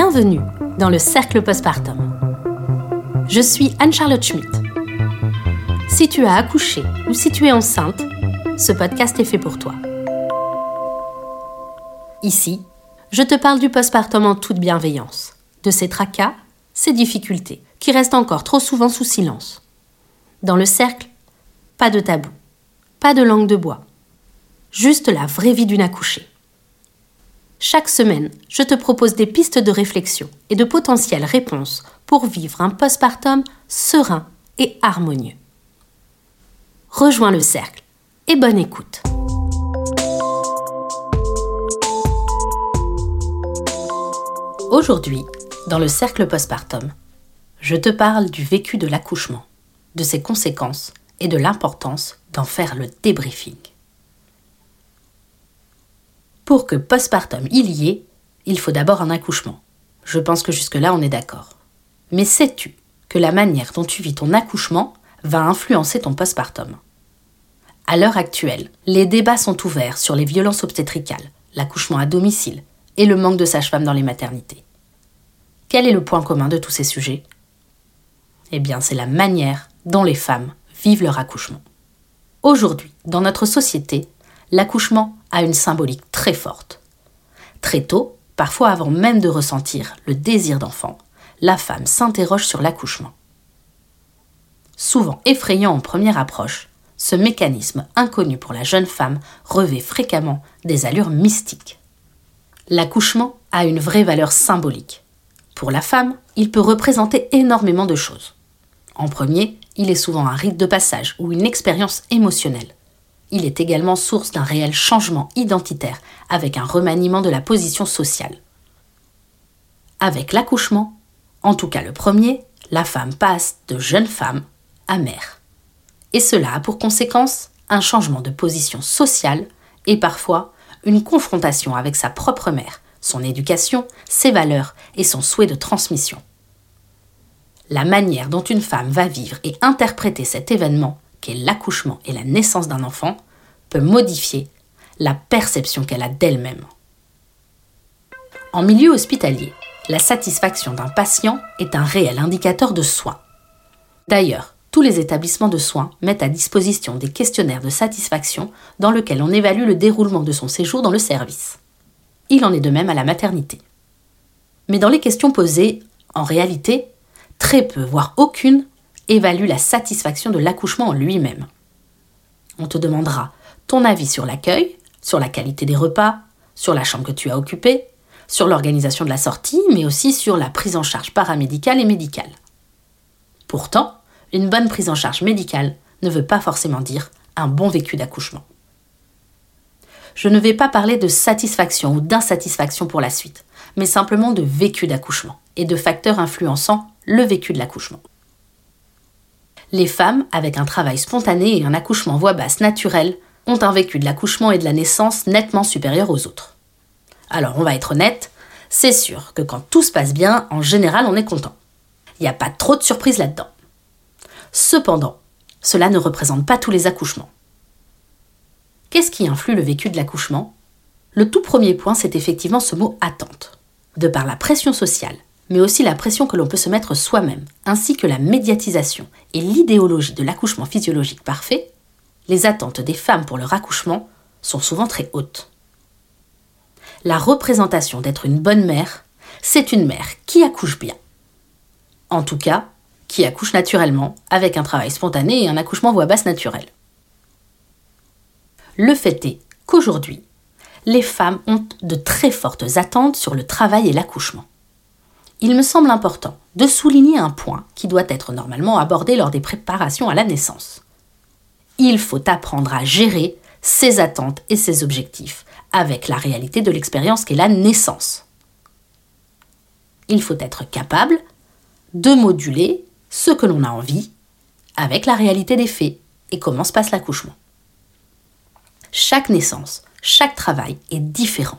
Bienvenue dans le cercle postpartum. Je suis Anne-Charlotte Schmitt. Si tu as accouché ou si tu es enceinte, ce podcast est fait pour toi. Ici, je te parle du postpartum en toute bienveillance, de ses tracas, ses difficultés, qui restent encore trop souvent sous silence. Dans le cercle, pas de tabou, pas de langue de bois, juste la vraie vie d'une accouchée. Chaque semaine, je te propose des pistes de réflexion et de potentielles réponses pour vivre un postpartum serein et harmonieux. Rejoins le cercle et bonne écoute. Aujourd'hui, dans le cercle postpartum, je te parle du vécu de l'accouchement, de ses conséquences et de l'importance d'en faire le débriefing. Pour que postpartum il y ait, il faut d'abord un accouchement. Je pense que jusque-là on est d'accord. Mais sais-tu que la manière dont tu vis ton accouchement va influencer ton postpartum? À l'heure actuelle, les débats sont ouverts sur les violences obstétricales, l'accouchement à domicile et le manque de sages-femmes dans les maternités. Quel est le point commun de tous ces sujets? Eh bien, c'est la manière dont les femmes vivent leur accouchement. Aujourd'hui, dans notre société, l'accouchement a une symbolique très forte. Très tôt, parfois avant même de ressentir le désir d'enfant, la femme s'interroge sur l'accouchement. Souvent effrayant en première approche, ce mécanisme inconnu pour la jeune femme revêt fréquemment des allures mystiques. L'accouchement a une vraie valeur symbolique. Pour la femme, il peut représenter énormément de choses. En premier, il est souvent un rite de passage ou une expérience émotionnelle. Il est également source d'un réel changement identitaire avec un remaniement de la position sociale. Avec l'accouchement, en tout cas le premier, la femme passe de jeune femme à mère. Et cela a pour conséquence un changement de position sociale et parfois une confrontation avec sa propre mère, son éducation, ses valeurs et son souhait de transmission. La manière dont une femme va vivre et interpréter cet événement qu'est l'accouchement et la naissance d'un enfant, peut modifier la perception qu'elle a d'elle-même. En milieu hospitalier, la satisfaction d'un patient est un réel indicateur de soins. D'ailleurs, tous les établissements de soins mettent à disposition des questionnaires de satisfaction dans lesquels on évalue le déroulement de son séjour dans le service. Il en est de même à la maternité. Mais dans les questions posées, en réalité, très peu, voire aucune, évalue la satisfaction de l'accouchement en lui-même. On te demandera ton avis sur l'accueil, sur la qualité des repas, sur la chambre que tu as occupée, sur l'organisation de la sortie, mais aussi sur la prise en charge paramédicale et médicale. Pourtant, une bonne prise en charge médicale ne veut pas forcément dire un bon vécu d'accouchement. Je ne vais pas parler de satisfaction ou d'insatisfaction pour la suite, mais simplement de vécu d'accouchement et de facteurs influençant le vécu de l'accouchement les femmes, avec un travail spontané et un accouchement voix basse naturel, ont un vécu de l'accouchement et de la naissance nettement supérieur aux autres. Alors on va être honnête, c'est sûr que quand tout se passe bien, en général on est content. Il n'y a pas trop de surprises là-dedans. Cependant, cela ne représente pas tous les accouchements. Qu'est-ce qui influe le vécu de l'accouchement? Le tout premier point, c'est effectivement ce mot attente. De par la pression sociale, mais aussi la pression que l'on peut se mettre soi-même, ainsi que la médiatisation et l'idéologie de l'accouchement physiologique parfait, les attentes des femmes pour leur accouchement sont souvent très hautes. La représentation d'être une bonne mère, c'est une mère qui accouche bien. En tout cas, qui accouche naturellement, avec un travail spontané et un accouchement voix basse naturel. Le fait est qu'aujourd'hui, les femmes ont de très fortes attentes sur le travail et l'accouchement il me semble important de souligner un point qui doit être normalement abordé lors des préparations à la naissance. Il faut apprendre à gérer ses attentes et ses objectifs avec la réalité de l'expérience qu'est la naissance. Il faut être capable de moduler ce que l'on a envie avec la réalité des faits et comment se passe l'accouchement. Chaque naissance, chaque travail est différent.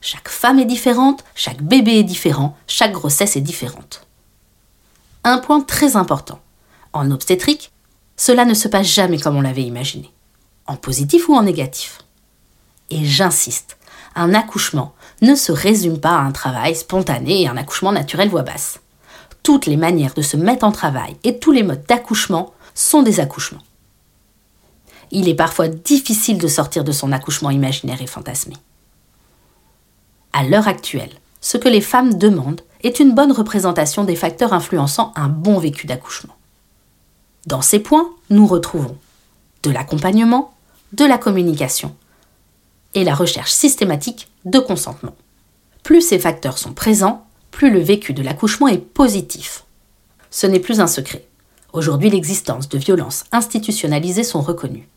Chaque femme est différente, chaque bébé est différent, chaque grossesse est différente. Un point très important. En obstétrique, cela ne se passe jamais comme on l'avait imaginé, en positif ou en négatif. Et j'insiste, Un accouchement ne se résume pas à un travail spontané et un accouchement naturel voix basse. Toutes les manières de se mettre en travail et tous les modes d'accouchement sont des accouchements. Il est parfois difficile de sortir de son accouchement imaginaire et fantasmé. À l'heure actuelle, ce que les femmes demandent est une bonne représentation des facteurs influençant un bon vécu d'accouchement. Dans ces points, nous retrouvons de l'accompagnement, de la communication et la recherche systématique de consentement. Plus ces facteurs sont présents, plus le vécu de l'accouchement est positif. Ce n'est plus un secret. Aujourd'hui, l'existence de violences institutionnalisées sont reconnues.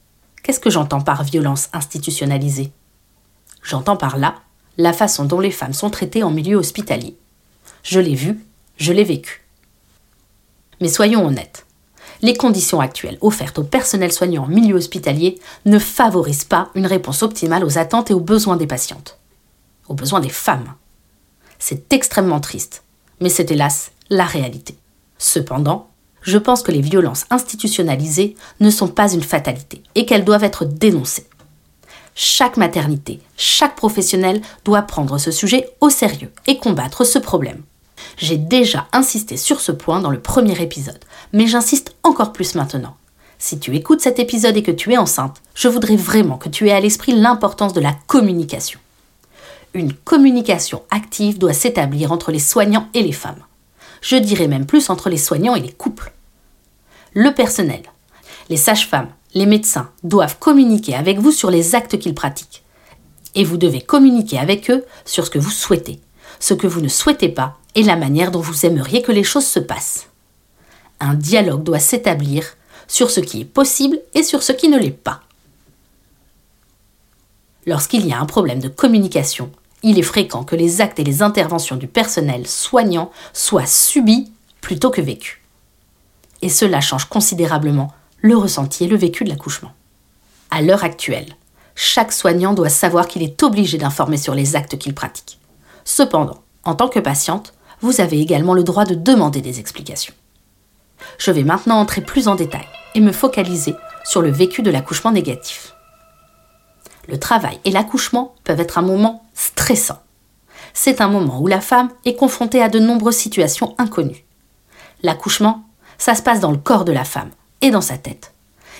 Qu'est-ce que j'entends par violence institutionnalisée? J'entends par là la façon dont les femmes sont traitées en milieu hospitalier. Je l'ai vu, je l'ai vécu. Mais soyons honnêtes, les conditions actuelles offertes au personnel soignant en milieu hospitalier ne favorisent pas une réponse optimale aux attentes et aux besoins des patientes, aux besoins des femmes. C'est extrêmement triste, mais c'est hélas la réalité. Cependant, je pense que les violences institutionnalisées ne sont pas une fatalité et qu'elles doivent être dénoncées. Chaque maternité, chaque professionnel doit prendre ce sujet au sérieux et combattre ce problème. J'ai déjà insisté sur ce point dans le premier épisode, mais j'insiste encore plus maintenant. Si tu écoutes cet épisode et que tu es enceinte, je voudrais vraiment que tu aies à l'esprit l'importance de la communication. Une communication active doit s'établir entre les soignants et les femmes. Je dirais même plus entre les soignants et les couples. Le personnel, les sages-femmes, les médecins doivent communiquer avec vous sur les actes qu'ils pratiquent. Et vous devez communiquer avec eux sur ce que vous souhaitez, ce que vous ne souhaitez pas et la manière dont vous aimeriez que les choses se passent. Un dialogue doit s'établir sur ce qui est possible et sur ce qui ne l'est pas. Lorsqu'il y a un problème de communication, il est fréquent que les actes et les interventions du personnel soignant soient subis plutôt que vécus. Et cela change considérablement le ressenti et le vécu de l'accouchement. À l'heure actuelle, chaque soignant doit savoir qu'il est obligé d'informer sur les actes qu'il pratique. Cependant, en tant que patiente, vous avez également le droit de demander des explications. Je vais maintenant entrer plus en détail et me focaliser sur le vécu de l'accouchement négatif. Le travail et l'accouchement peuvent être un moment stressant. C'est un moment où la femme est confrontée à de nombreuses situations inconnues. L'accouchement, ça se passe dans le corps de la femme et dans sa tête.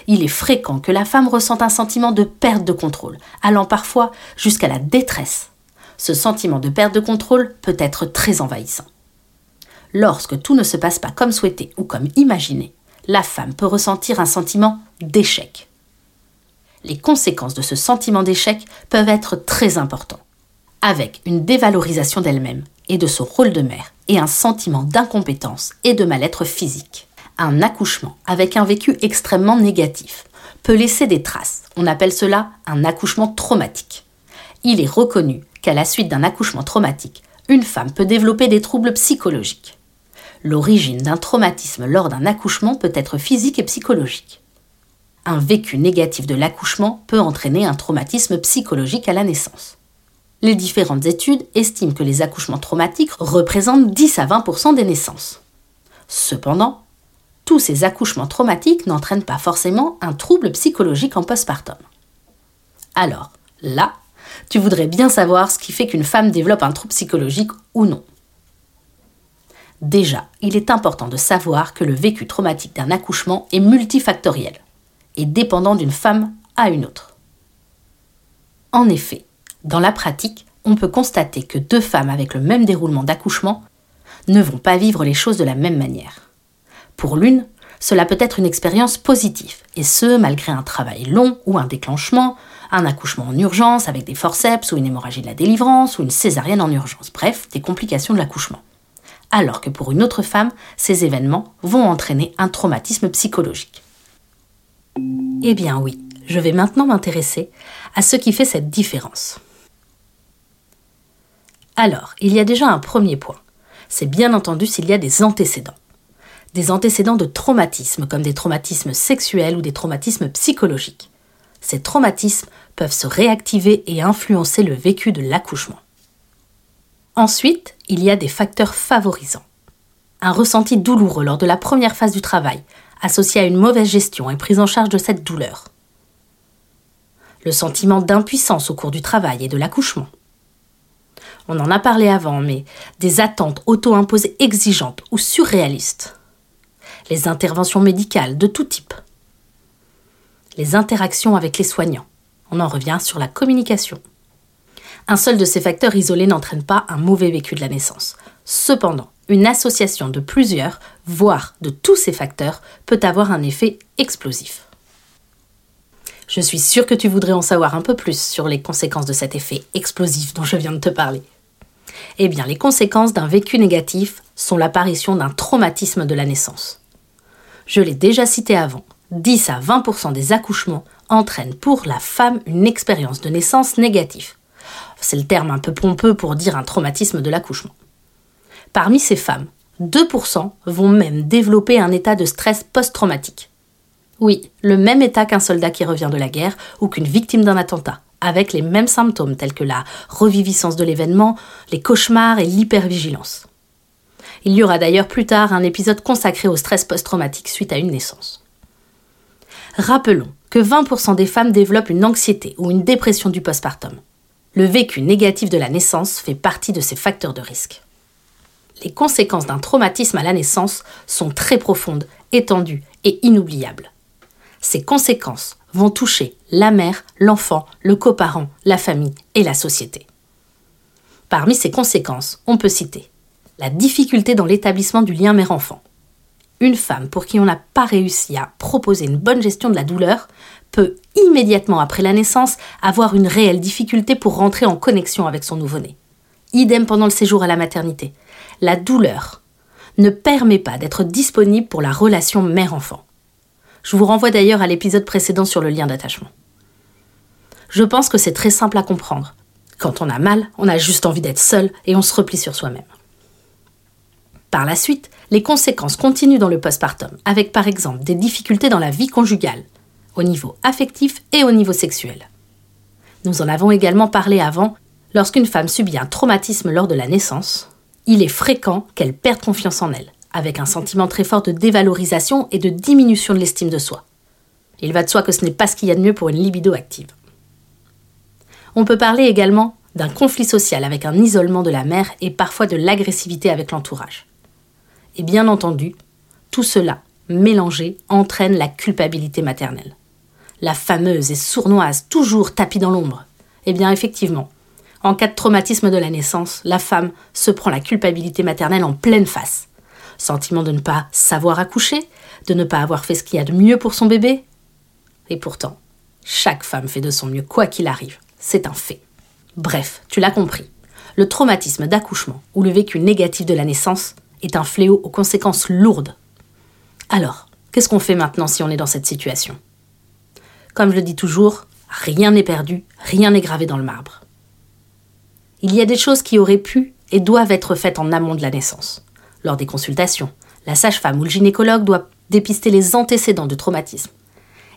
Il est fréquent que la femme ressente un sentiment de perte de contrôle, allant parfois jusqu'à la détresse. Ce sentiment de perte de contrôle peut être très envahissant. Lorsque tout ne se passe pas comme souhaité ou comme imaginé, la femme peut ressentir un sentiment d'échec. Les conséquences de ce sentiment d'échec peuvent être très importantes, avec une dévalorisation d'elle-même et de son rôle de mère et un sentiment d'incompétence et de mal-être physique. Un accouchement avec un vécu extrêmement négatif peut laisser des traces. On appelle cela un accouchement traumatique. Il est reconnu qu'à la suite d'un accouchement traumatique, une femme peut développer des troubles psychologiques. L'origine d'un traumatisme lors d'un accouchement peut être physique et psychologique. Un vécu négatif de l'accouchement peut entraîner un traumatisme psychologique à la naissance. Les différentes études estiment que les accouchements traumatiques représentent 10 à 20% des naissances. Cependant, tous ces accouchements traumatiques n'entraînent pas forcément un trouble psychologique en postpartum. Alors, là, tu voudrais bien savoir ce qui fait qu'une femme développe un trouble psychologique ou non. Déjà, il est important de savoir que le vécu traumatique d'un accouchement est multifactoriel et dépendant d'une femme à une autre. En effet, dans la pratique, on peut constater que deux femmes avec le même déroulement d'accouchement ne vont pas vivre les choses de la même manière. Pour l'une, cela peut être une expérience positive, et ce, malgré un travail long ou un déclenchement, un accouchement en urgence avec des forceps ou une hémorragie de la délivrance ou une césarienne en urgence, bref, des complications de l'accouchement. Alors que pour une autre femme, ces événements vont entraîner un traumatisme psychologique. Eh bien oui, je vais maintenant m'intéresser à ce qui fait cette différence. Alors, il y a déjà un premier point. C'est bien entendu s'il y a des antécédents. Des antécédents de traumatisme, comme des traumatismes sexuels ou des traumatismes psychologiques ces traumatismes peuvent se réactiver et influencer le vécu de l'accouchement. Ensuite, il y a des facteurs favorisants. Un ressenti douloureux lors de la première phase du travail, associé à une mauvaise gestion et prise en charge de cette douleur. Le sentiment d'impuissance au cours du travail et de l'accouchement. on en a parlé avant, mais des attentes auto-imposées exigeantes ou surréalistes. Les interventions médicales de tout type. Les interactions avec les soignants. On en revient sur la communication. Un seul de ces facteurs isolés n'entraîne pas un mauvais vécu de la naissance. Cependant, une association de plusieurs, voire de tous ces facteurs, peut avoir un effet explosif. Je suis sûre que tu voudrais en savoir un peu plus sur les conséquences de cet effet explosif dont je viens de te parler. Eh bien, les conséquences d'un vécu négatif sont l'apparition d'un traumatisme de la naissance. Je l'ai déjà cité avant, 10 à 20% des accouchements entraînent pour la femme une expérience de naissance négative. C'est le terme un peu pompeux pour dire un traumatisme de l'accouchement. Parmi ces femmes, 2% vont même développer un état de stress post-traumatique. Oui, le même état qu'un soldat qui revient de la guerre ou qu'une victime d'un attentat, avec les mêmes symptômes tels que la reviviscence de l'événement, les cauchemars et l'hypervigilance. Il y aura d'ailleurs plus tard un épisode consacré au stress post-traumatique suite à une naissance. Rappelons que 20% des femmes développent une anxiété ou une dépression du postpartum. Le vécu négatif de la naissance fait partie de ces facteurs de risque. Les conséquences d'un traumatisme à la naissance sont très profondes, étendues et inoubliables. Ces conséquences vont toucher la mère, l'enfant, le coparent, la famille et la société. Parmi ces conséquences, on peut citer la difficulté dans l'établissement du lien mère-enfant. Une femme pour qui on n'a pas réussi à proposer une bonne gestion de la douleur peut immédiatement après la naissance avoir une réelle difficulté pour rentrer en connexion avec son nouveau-né. Idem pendant le séjour à la maternité. La douleur ne permet pas d'être disponible pour la relation mère-enfant. Je vous renvoie d'ailleurs à l'épisode précédent sur le lien d'attachement. Je pense que c'est très simple à comprendre. Quand on a mal, on a juste envie d'être seul et on se replie sur soi-même. Par la suite, les conséquences continuent dans le postpartum, avec par exemple des difficultés dans la vie conjugale, au niveau affectif et au niveau sexuel. Nous en avons également parlé avant, lorsqu'une femme subit un traumatisme lors de la naissance, il est fréquent qu'elle perde confiance en elle avec un sentiment très fort de dévalorisation et de diminution de l'estime de soi. Il va de soi que ce n'est pas ce qu'il y a de mieux pour une libido active. On peut parler également d'un conflit social avec un isolement de la mère et parfois de l'agressivité avec l'entourage. Et bien entendu, tout cela, mélangé, entraîne la culpabilité maternelle. La fameuse et sournoise, toujours tapis dans l'ombre. Eh bien effectivement, en cas de traumatisme de la naissance, la femme se prend la culpabilité maternelle en pleine face sentiment de ne pas savoir accoucher, de ne pas avoir fait ce qu'il y a de mieux pour son bébé. Et pourtant, chaque femme fait de son mieux quoi qu'il arrive, c'est un fait. Bref, tu l'as compris, le traumatisme d'accouchement ou le vécu négatif de la naissance est un fléau aux conséquences lourdes. Alors, qu'est-ce qu'on fait maintenant si on est dans cette situation? Comme je le dis toujours, rien n'est perdu, rien n'est gravé dans le marbre. Il y a des choses qui auraient pu et doivent être faites en amont de la naissance lors des consultations. La sage-femme ou le gynécologue doit dépister les antécédents de traumatisme.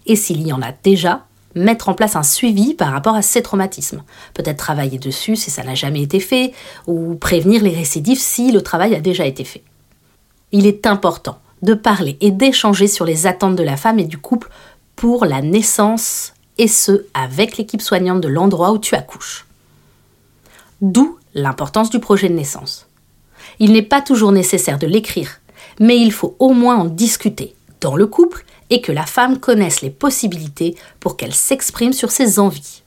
Et s'il y en a déjà, mettre en place un suivi par rapport à ces traumatismes. Peut-être travailler dessus si ça n'a jamais été fait, ou prévenir les récidives si le travail a déjà été fait. Il est important de parler et d'échanger sur les attentes de la femme et du couple pour la naissance, et ce, avec l'équipe soignante de l'endroit où tu accouches. D'où l'importance du projet de naissance. Il n'est pas toujours nécessaire de l'écrire, mais il faut au moins en discuter dans le couple et que la femme connaisse les possibilités pour qu'elle s'exprime sur ses envies.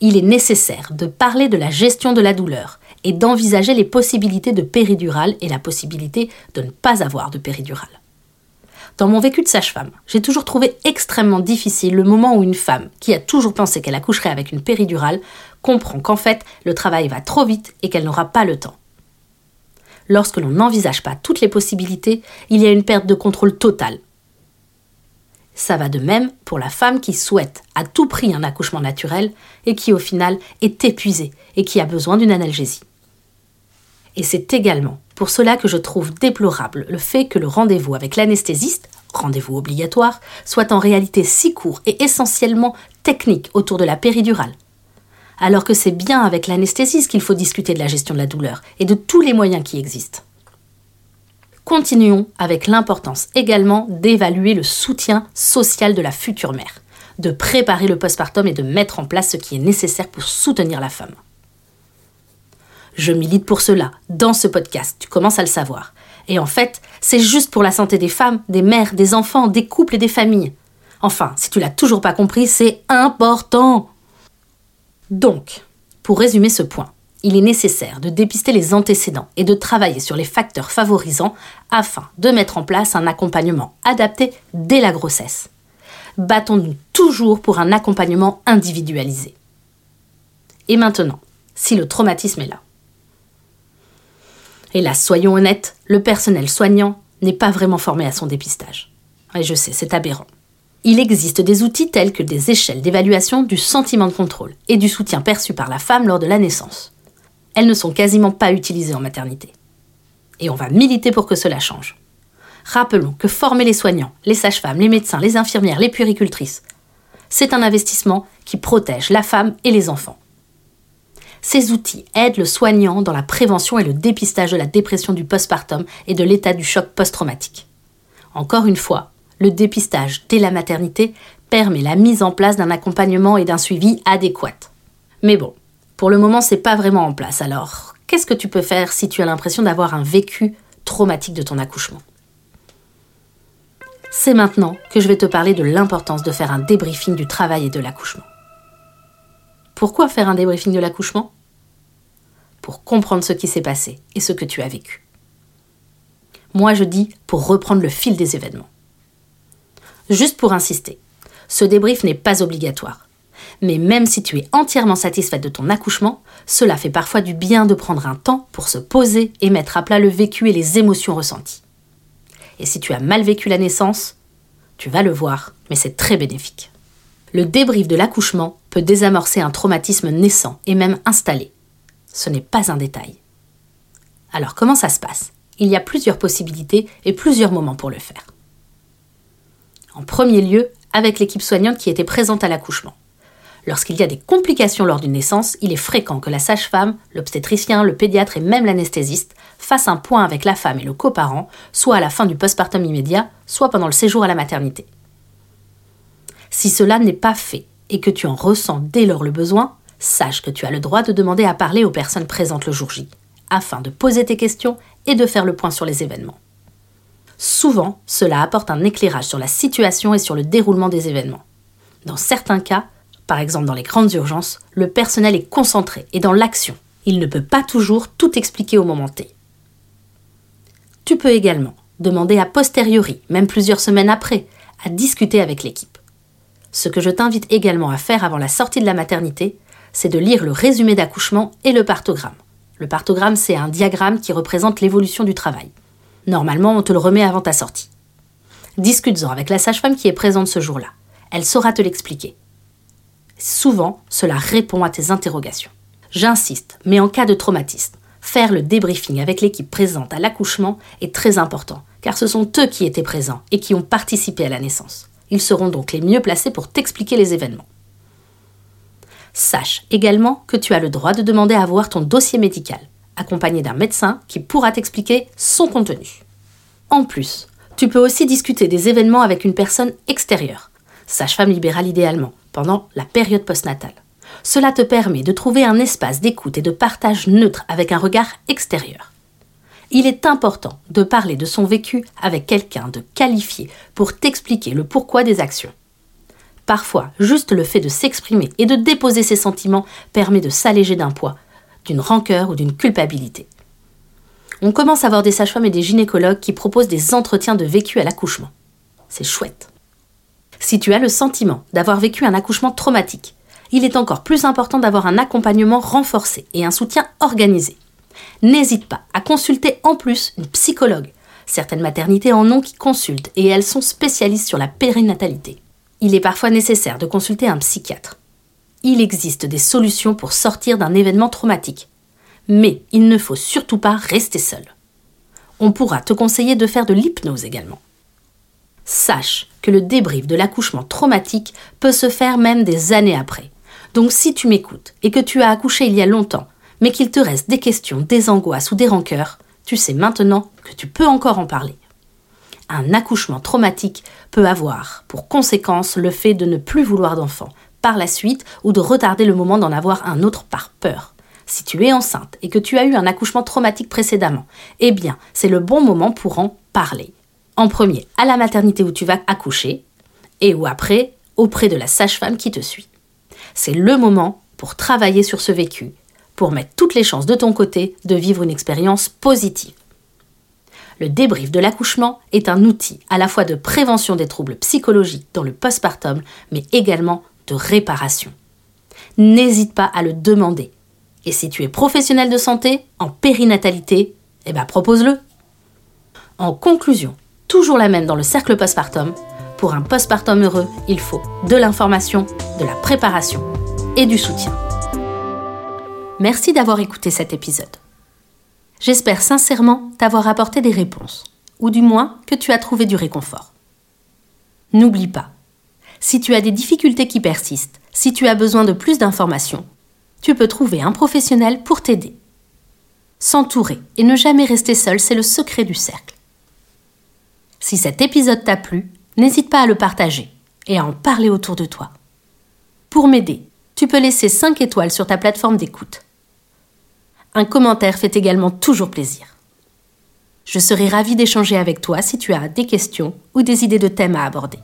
Il est nécessaire de parler de la gestion de la douleur et d'envisager les possibilités de péridurale et la possibilité de ne pas avoir de péridurale. Dans mon vécu de sage-femme, j'ai toujours trouvé extrêmement difficile le moment où une femme, qui a toujours pensé qu'elle accoucherait avec une péridurale, comprend qu'en fait le travail va trop vite et qu'elle n'aura pas le temps lorsque l'on n'envisage pas toutes les possibilités, il y a une perte de contrôle totale. Ça va de même pour la femme qui souhaite à tout prix un accouchement naturel et qui au final est épuisée et qui a besoin d'une analgésie. Et c'est également pour cela que je trouve déplorable le fait que le rendez-vous avec l'anesthésiste, rendez-vous obligatoire, soit en réalité si court et essentiellement technique autour de la péridurale, alors que c'est bien avec l'anesthésiste qu'il faut discuter de la gestion de la douleur et de tous les moyens qui existent. Continuons avec l'importance également d'évaluer le soutien social de la future mère, de préparer le postpartum et de mettre en place ce qui est nécessaire pour soutenir la femme. Je milite pour cela dans ce podcast, tu commences à le savoir. Et en fait, c'est juste pour la santé des femmes, des mères, des enfants, des couples et des familles. Enfin, si tu l'as toujours pas compris, c'est important. Donc, pour résumer ce point, il est nécessaire de dépister les antécédents et de travailler sur les facteurs favorisants afin de mettre en place un accompagnement adapté dès la grossesse. Battons-nous toujours pour un accompagnement individualisé. Et maintenant, si le traumatisme est là. Hélas, soyons honnêtes, le personnel soignant n'est pas vraiment formé à son dépistage. Et je sais, c'est aberrant. Il existe des outils tels que des échelles d'évaluation du sentiment de contrôle et du soutien perçu par la femme lors de la naissance. Elles ne sont quasiment pas utilisées en maternité. Et on va militer pour que cela change. Rappelons que former les soignants, les sages-femmes, les médecins, les infirmières, les puéricultrices, c'est un investissement qui protège la femme et les enfants. Ces outils aident le soignant dans la prévention et le dépistage de la dépression du postpartum et de l'état du choc post-traumatique. Encore une fois, le dépistage dès la maternité permet la mise en place d'un accompagnement et d'un suivi adéquat. Mais bon, pour le moment, c'est pas vraiment en place. Alors, qu'est-ce que tu peux faire si tu as l'impression d'avoir un vécu traumatique de ton accouchement? C'est maintenant que je vais te parler de l'importance de faire un débriefing du travail et de l'accouchement. Pourquoi faire un débriefing de l'accouchement? Pour comprendre ce qui s'est passé et ce que tu as vécu. Moi, je dis pour reprendre le fil des événements. Juste pour insister, ce débrief n'est pas obligatoire. Mais même si tu es entièrement satisfaite de ton accouchement, cela fait parfois du bien de prendre un temps pour se poser et mettre à plat le vécu et les émotions ressenties. Et si tu as mal vécu la naissance, tu vas le voir, mais c'est très bénéfique le débrief de l'accouchement peut désamorcer un traumatisme naissant et même installé. Ce n'est pas un détail. Alors comment ça se passe? Il y a plusieurs possibilités et plusieurs moments pour le faire. En premier lieu, avec l'équipe soignante qui était présente à l'accouchement. Lorsqu'il y a des complications lors d'une naissance, il est fréquent que la sage-femme, l'obstétricien, le pédiatre et même l'anesthésiste fassent un point avec la femme et le coparent, soit à la fin du postpartum immédiat, soit pendant le séjour à la maternité. Si cela n'est pas fait et que tu en ressens dès lors le besoin, sache que tu as le droit de demander à parler aux personnes présentes le jour J, afin de poser tes questions et de faire le point sur les événements. Souvent, cela apporte un éclairage sur la situation et sur le déroulement des événements. Dans certains cas, par exemple dans les grandes urgences, le personnel est concentré et dans l'action. Il ne peut pas toujours tout expliquer au moment T. Tu peux également demander a posteriori, même plusieurs semaines après, à discuter avec l'équipe. Ce que je t'invite également à faire avant la sortie de la maternité, c'est de lire le résumé d'accouchement et le partogramme. Le partogramme, c'est un diagramme qui représente l'évolution du travail. Normalement, on te le remet avant ta sortie. Discute-en avec la sage-femme qui est présente ce jour-là. Elle saura te l'expliquer. Souvent, cela répond à tes interrogations. J'insiste, mais en cas de traumatisme, faire le débriefing avec l'équipe présente à l'accouchement est très important, car ce sont eux qui étaient présents et qui ont participé à la naissance. Ils seront donc les mieux placés pour t'expliquer les événements. Sache également que tu as le droit de demander à voir ton dossier médical, accompagné d'un médecin qui pourra t'expliquer son contenu. En plus, tu peux aussi discuter des événements avec une personne extérieure, sage-femme libérale idéalement, pendant la période postnatale. Cela te permet de trouver un espace d'écoute et de partage neutre avec un regard extérieur il est important de parler de son vécu avec quelqu'un de qualifié pour t'expliquer le pourquoi des actions. Parfois, juste le fait de s'exprimer et de déposer ses sentiments permet de s'alléger d'un poids, d'une rancœur ou d'une culpabilité. On commence à voir des sages-femmes et des gynécologues qui proposent des entretiens de vécu à l'accouchement. C'est chouette. Si tu as le sentiment d'avoir vécu un accouchement traumatique, il est encore plus important d'avoir un accompagnement renforcé et un soutien organisé n'hésite pas à consulter en plus une psychologue. Certaines maternités en ont qui consultent et elles sont spécialistes sur la périnatalité. Il est parfois nécessaire de consulter un psychiatre. Il existe des solutions pour sortir d'un événement traumatique. Mais il ne faut surtout pas rester seul. On pourra te conseiller de faire de l'hypnose également. Sache que le débrief de l'accouchement traumatique peut se faire même des années après. Donc si tu m'écoutes et que tu as accouché il y a longtemps mais qu'il te reste des questions, des angoisses ou des rancœurs, tu sais maintenant que tu peux encore en parler. Un accouchement traumatique peut avoir pour conséquence le fait de ne plus vouloir d'enfant par la suite ou de retarder le moment d'en avoir un autre par peur. Si tu es enceinte et que tu as eu un accouchement traumatique précédemment, eh bien, c'est le bon moment pour en parler. En premier, à la maternité où tu vas accoucher, et ou après, auprès de la sage-femme qui te suit. C'est le moment pour travailler sur ce vécu, pour mettre toutes les chances de ton côté de vivre une expérience positive. Le débrief de l'accouchement est un outil à la fois de prévention des troubles psychologiques dans le postpartum, mais également de réparation. N'hésite pas à le demander. Et si tu es professionnel de santé, en périnatalité, eh ben propose-le. En conclusion, toujours la même dans le cercle postpartum, pour un postpartum heureux, il faut de l'information, de la préparation et du soutien. Merci d'avoir écouté cet épisode. J'espère sincèrement t'avoir apporté des réponses, ou du moins que tu as trouvé du réconfort. N'oublie pas, si tu as des difficultés qui persistent, si tu as besoin de plus d'informations, tu peux trouver un professionnel pour t'aider. S'entourer et ne jamais rester seul, c'est le secret du cercle. Si cet épisode t'a plu, n'hésite pas à le partager et à en parler autour de toi. Pour m'aider, tu peux laisser 5 étoiles sur ta plateforme d'écoute. Un commentaire fait également toujours plaisir. Je serai ravie d'échanger avec toi si tu as des questions ou des idées de thèmes à aborder.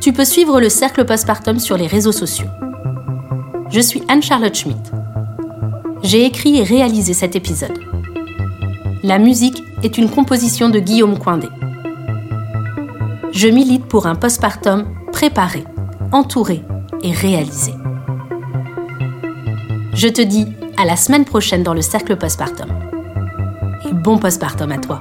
Tu peux suivre le cercle postpartum sur les réseaux sociaux. Je suis Anne-Charlotte Schmidt. J'ai écrit et réalisé cet épisode. La musique est une composition de Guillaume Coindé. Je milite pour un postpartum préparé, entouré et réalisé. Je te dis à la semaine prochaine dans le cercle postpartum. Et bon postpartum à toi.